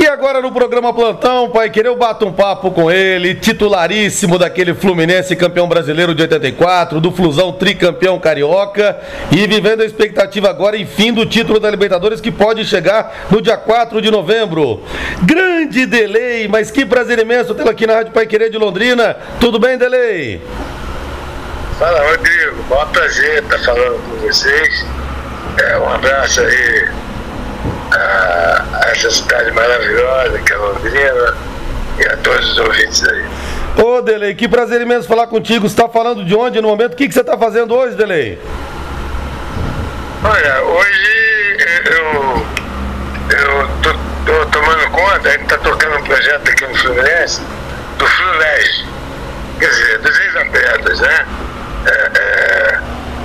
E agora no programa Plantão, Pai Querer, eu bato um papo com ele, titularíssimo daquele Fluminense campeão brasileiro de 84, do Flusão tricampeão carioca e vivendo a expectativa agora, enfim, do título da Libertadores que pode chegar no dia 4 de novembro. Grande delay, mas que prazer imenso tê-lo aqui na Rádio Pai Querer de Londrina. Tudo bem, delay? Fala, Rodrigo. Maior prazer estar falando com vocês. É, um abraço aí a, a essa cidade maravilhosa que é Londrina e a todos os ouvintes aí. Ô, Delei, que prazer imenso falar contigo. Você está falando de onde no momento? O que, que você está fazendo hoje, Delei? Olha, hoje eu, eu tô, tô tomando conta, a gente está tocando um projeto aqui no Fluminense, do Flulege, quer dizer, dos ex-atletas, né? É, é,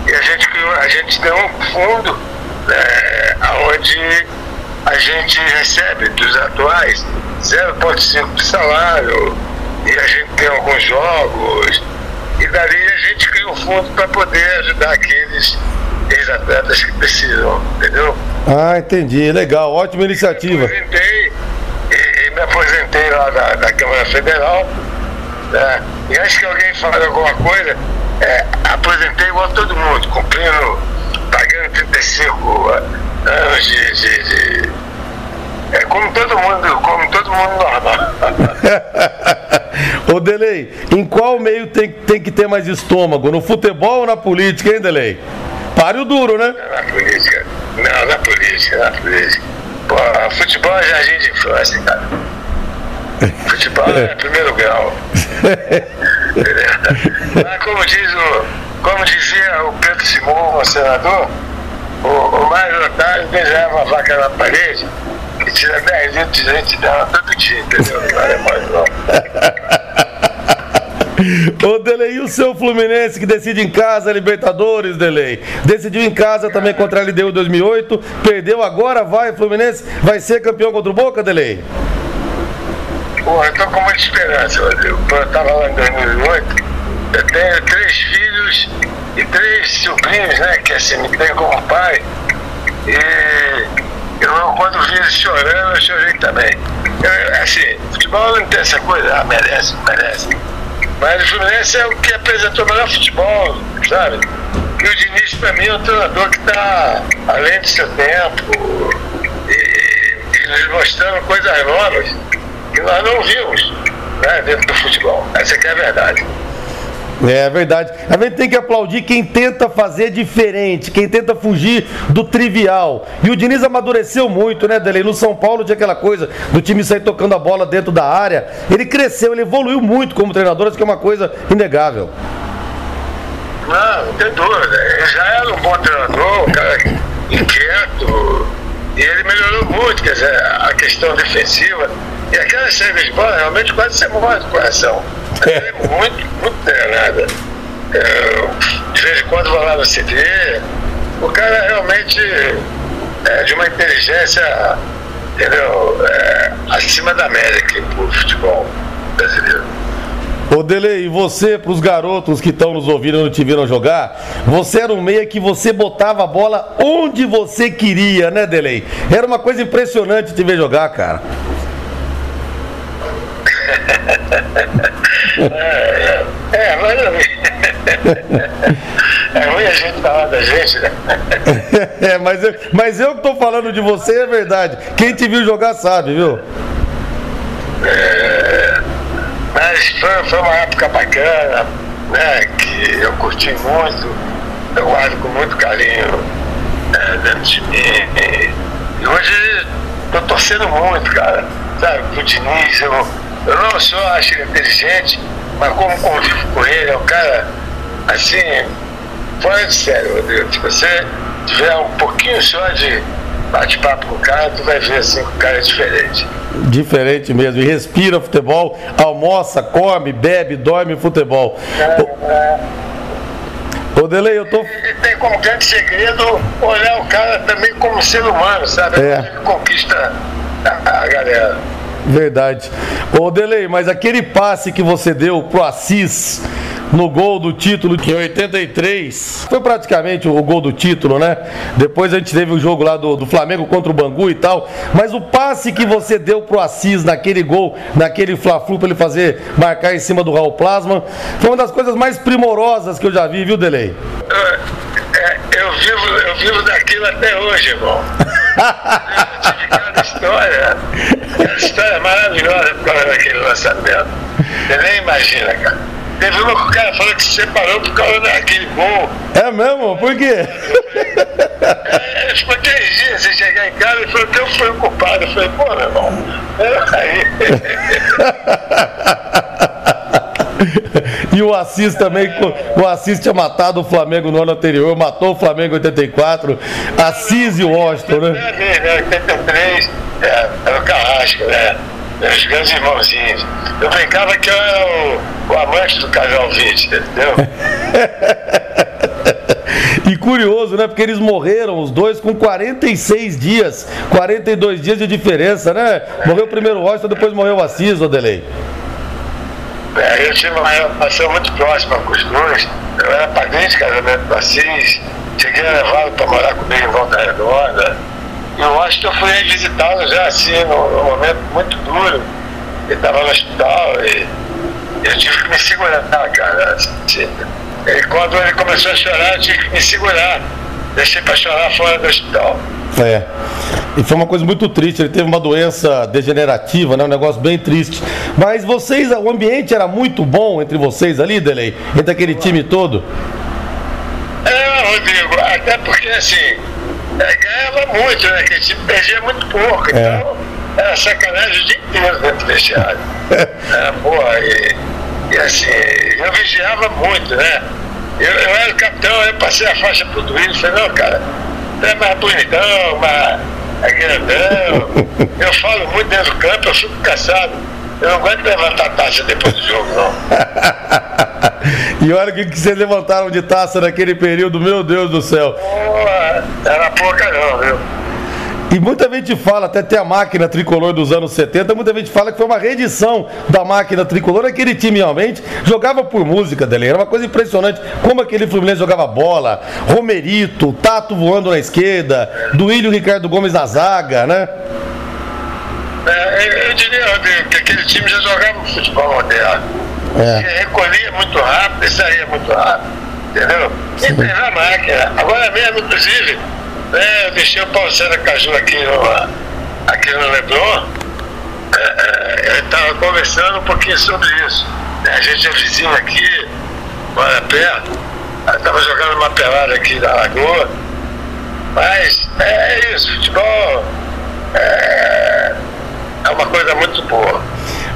e a gente, a gente tem um fundo né, onde a gente recebe dos atuais 0,5 de salário e a gente tem alguns jogos e dali a gente cria um fundo para poder ajudar aqueles ex-atletas que precisam, entendeu? Ah, entendi, legal, ótima iniciativa. Me aposentei, e, e me aposentei lá da, da Câmara Federal, né? e antes que alguém fale alguma coisa, é, aposentei igual todo mundo, cumprindo, pagando 35 anos de, de, de é como todo mundo, como todo mundo normal. Ô Delei, em qual meio tem, tem que ter mais estômago? No futebol ou na política, hein, Delei? Páreo duro, né? Na política. Não, na política, na política. Pô, futebol é jardim de infância, cara. Futebol é, é primeiro grau. Mas como diz o. Como dizia o Pedro Simão, o senador, o, o Mário Otário desenhava a vaca na parede e tira 10 litros de leite dela todo dia, entendeu? Não é mais não. Ô Delei, e o seu Fluminense que decide em casa Libertadores, Delei? Decidiu em casa também contra a LDU 2008, perdeu agora, vai Fluminense, vai ser campeão contra o Boca, Delei? Pô, eu tô com muita esperança, Rodrigo. Eu tava lá em 2008, eu tenho três filhos e três sobrinhos, né, que assim, me tem como pai. E eu, quando vi eles chorando, eu chorei também. Eu, assim, futebol não tem essa coisa, ah, merece, merece. Mas o Fluminense é o que apresentou o melhor futebol, sabe? E o Diniz, para mim, é um treinador que está além do seu tempo e, e nos mostrando coisas novas que nós não vimos né, dentro do futebol. Essa é a verdade. É verdade. A gente tem que aplaudir quem tenta fazer diferente, quem tenta fugir do trivial. E o Diniz amadureceu muito, né, Delei? No São Paulo tinha aquela coisa do time sair tocando a bola dentro da área. Ele cresceu, ele evoluiu muito como treinador, isso que é uma coisa inegável. Não, não tem dúvida. Ele já era um bom treinador, um cara inquieto. E ele melhorou muito, quer dizer, a questão defensiva. E aquela saída de bola realmente quase você morre do coração. É muito, muito treinada. É, de vez em quando vou lá no CD. O cara realmente é de uma inteligência entendeu, é, acima da média aqui pro futebol brasileiro. Ô Dele, e você, para os garotos que estão nos ouvindo e não te viram jogar, você era um meia que você botava a bola onde você queria, né, Delei? Era uma coisa impressionante te ver jogar, cara. é, é, mas é ruim a gente falar da gente, né? é, mas eu, mas eu que tô falando de você é verdade. Quem te viu jogar sabe, viu? É, mas foi, foi uma época bacana, né? Que eu curti muito, eu guardo com muito carinho é, dentro de mim. E hoje tô torcendo muito, cara. Sabe, pro Diniz, eu eu não só acho ele inteligente, mas como convivo com ele, é um cara, assim, fora de sério, Rodrigo. Se você tiver um pouquinho só de bate-papo com o cara, tu vai ver assim que o cara é diferente. Diferente mesmo. E respira futebol, almoça, come, bebe, dorme futebol. É, é. Ô Delei, eu tô. E tem como grande segredo olhar o cara também como ser humano, sabe? É. Ele conquista a, a galera. Verdade. Ô Delei, mas aquele passe que você deu pro Assis no gol do título em 83. Foi praticamente o gol do título, né? Depois a gente teve o jogo lá do, do Flamengo contra o Bangu e tal. Mas o passe que você deu pro Assis naquele gol, naquele Fla-Flu pra ele fazer, marcar em cima do Raul Plasma, foi uma das coisas mais primorosas que eu já vi, viu, Delei? Eu, é, eu, vivo, eu vivo daquilo até hoje, irmão. Cada história, cada história maravilhosa por causa daquele lançamento. Você nem imagina, cara. Teve uma que o cara falou que se separou por causa daquele gol. É mesmo? Por quê? É, ele ficou três dias sem chegar em casa e falou que eu fui o culpado. Eu falei, pô, meu irmão. Aí. E o Assis também, o Assis tinha matado o Flamengo no ano anterior, matou o Flamengo em 84. Assis e o Washington, né? 83, é, era o Carrasco, né? Os grandes irmãozinhos. Eu brincava que eu era o, o amante do casal 20, entendeu? E curioso, né? Porque eles morreram, os dois, com 46 dias, 42 dias de diferença, né? Morreu primeiro o Washington, depois morreu o Assis, Odelei. Eu tive uma relação muito próxima com os dois. Eu era padrinho de casamento do Assis, cheguei a levá-lo para morar comigo em Volta Redonda. E eu acho que eu fui visitá-lo já assim, num, num, momento muito duro. Ele estava no hospital e eu tive que me segurar, cara. Assim. E quando ele começou a chorar, eu tive que me segurar. Deixei para chorar fora do hospital. É. E foi uma coisa muito triste, ele teve uma doença degenerativa, né? Um negócio bem triste. Mas vocês, o ambiente era muito bom entre vocês ali, Delei? Entre aquele time todo? É, Rodrigo, até porque assim, é, ganhava muito, né? Aquele time perdia muito pouco. É. Então, era sacanagem o dia inteiro dentro do vestiário. é, porra, e, e assim, eu vigiava muito, né? Eu, eu era o capitão, eu passei a faixa pro Duílio falei, não, cara, é mais bonitão, mais é grandão. eu falo muito dentro do campo, eu fico cansado. Eu não aguento levantar taça depois do jogo, não. e olha o que, que vocês levantaram de taça naquele período, meu Deus do céu. Pô, era pouca não, viu? E muita gente fala, até tem a máquina tricolor dos anos 70, muita gente fala que foi uma reedição da máquina tricolor. Aquele time realmente jogava por música dele. Era uma coisa impressionante. Como aquele Fluminense jogava bola, Romerito, Tato voando na esquerda, Duílio Ricardo Gomes na zaga, né? É, eu diria, Rodrigo, que aquele time já jogava futebol moderno. É. Recolhia muito rápido e saía muito rápido. Entendeu? E na máquina. Agora mesmo, inclusive é, eu deixei o César Caju aqui no, aqui no Leblon. É, é, eu estava conversando um pouquinho sobre isso. A gente é vizinho aqui, mora perto. Estava jogando uma pelada aqui na Lagoa. Mas é isso, futebol é, é uma coisa muito boa.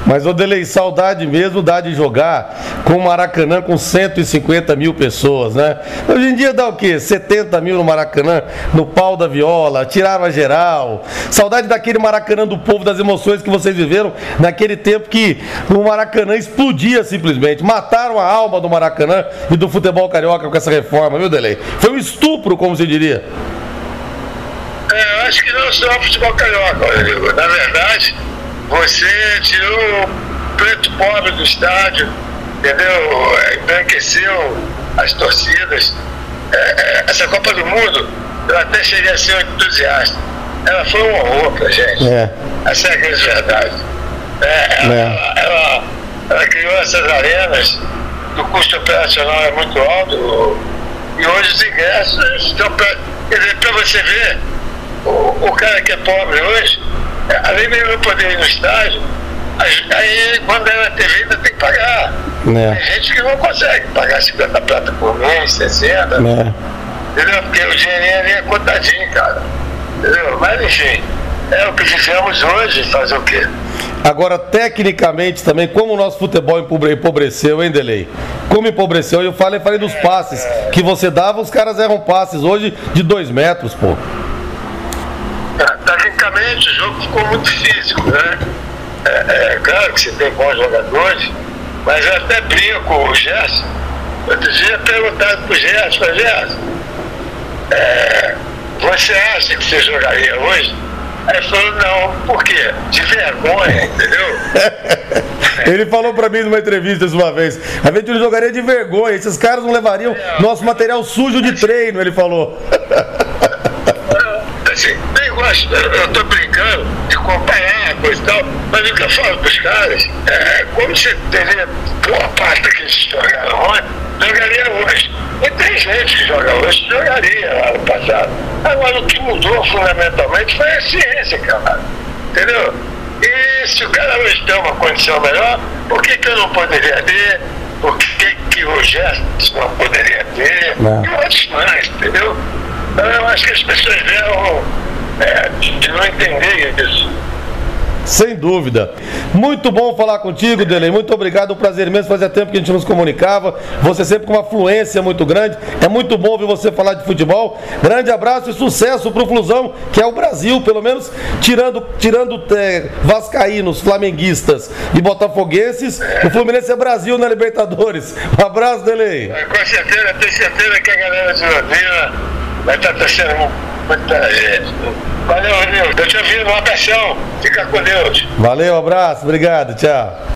Mas, Odelei, saudade mesmo dá de jogar com o Maracanã com 150 mil pessoas, né? Hoje em dia dá o quê? 70 mil no Maracanã, no pau da viola, tirava geral. Saudade daquele Maracanã do povo, das emoções que vocês viveram naquele tempo que o Maracanã explodia simplesmente. Mataram a alma do Maracanã e do futebol carioca com essa reforma, viu, Delei? Foi um estupro, como se diria. É, eu acho que não só o futebol carioca, Rodrigo. Na verdade, você tirou o preto pobre do estádio, entendeu? Embranqueceu as torcidas. É, é, essa Copa do Mundo, eu até cheguei a ser um entusiasta. Ela foi um horror pra gente. É. Essa é a grande verdade. É, ela, é. ela, ela, criou essas arenas, o custo operacional é muito alto, e hoje os ingressos estão para. Quer dizer, para você ver, o, o cara que é pobre hoje, além de não poder ir no estádio, aí quando é na TV ainda tem que pagar. É. Tem gente que não consegue pagar 50 prata por mês, 60. É. Entendeu? Porque o dinheirinho ali é contadinho, cara. Entendeu? Mas enfim, é o que fizemos hoje, fazer o quê? Agora, tecnicamente também, como o nosso futebol empobreceu, hein, Delei? Como empobreceu, eu falei, falei dos passes que você dava, os caras erram passes hoje de dois metros, pô. Tecnicamente o jogo ficou muito físico, né? É, é, claro que você tem bons jogadores, mas eu até brinco o Gerson. Outro dia perguntado pro Gerson, falei, Gerson, é, você acha que você jogaria hoje? Aí ele falou, não, por quê? De vergonha, entendeu? Ele falou pra mim numa entrevista uma vez. A gente não jogaria de vergonha. Esses caras não levariam nosso material sujo de treino, ele falou. Assim, gosto, eu tô brincando de comparar coisa e tal, mas o que eu falo pros caras, é, como você teria boa parte daqueles que jogaram ontem, jogaria hoje. E tem gente que joga hoje que jogaria lá no passado. Agora, o que mudou fundamentalmente foi a ciência, cara. Entendeu? E se o cara hoje tem uma condição melhor, por que, que eu não poderia ter? Por que, que o Gerson não poderia ter? Não. E outros mais, entendeu? Então eu acho que as pessoas vieram é, de não entender isso. Sem dúvida. Muito bom falar contigo, Delei. Muito obrigado. Um prazer imenso. Fazia tempo que a gente nos comunicava. Você sempre com uma fluência muito grande. É muito bom ouvir você falar de futebol. Grande abraço e sucesso pro Flusão, que é o Brasil, pelo menos tirando, tirando é, Vascaínos, Flamenguistas e Botafoguenses. O Fluminense é Brasil na Libertadores. Um abraço, Delei. É, Com certeza, tenho certeza que a galera de Londrina vai estar torcendo muita gente. Valeu, Nil. Eu te ouvi no abração. Fica com Deus. Valeu, abraço, obrigado, tchau.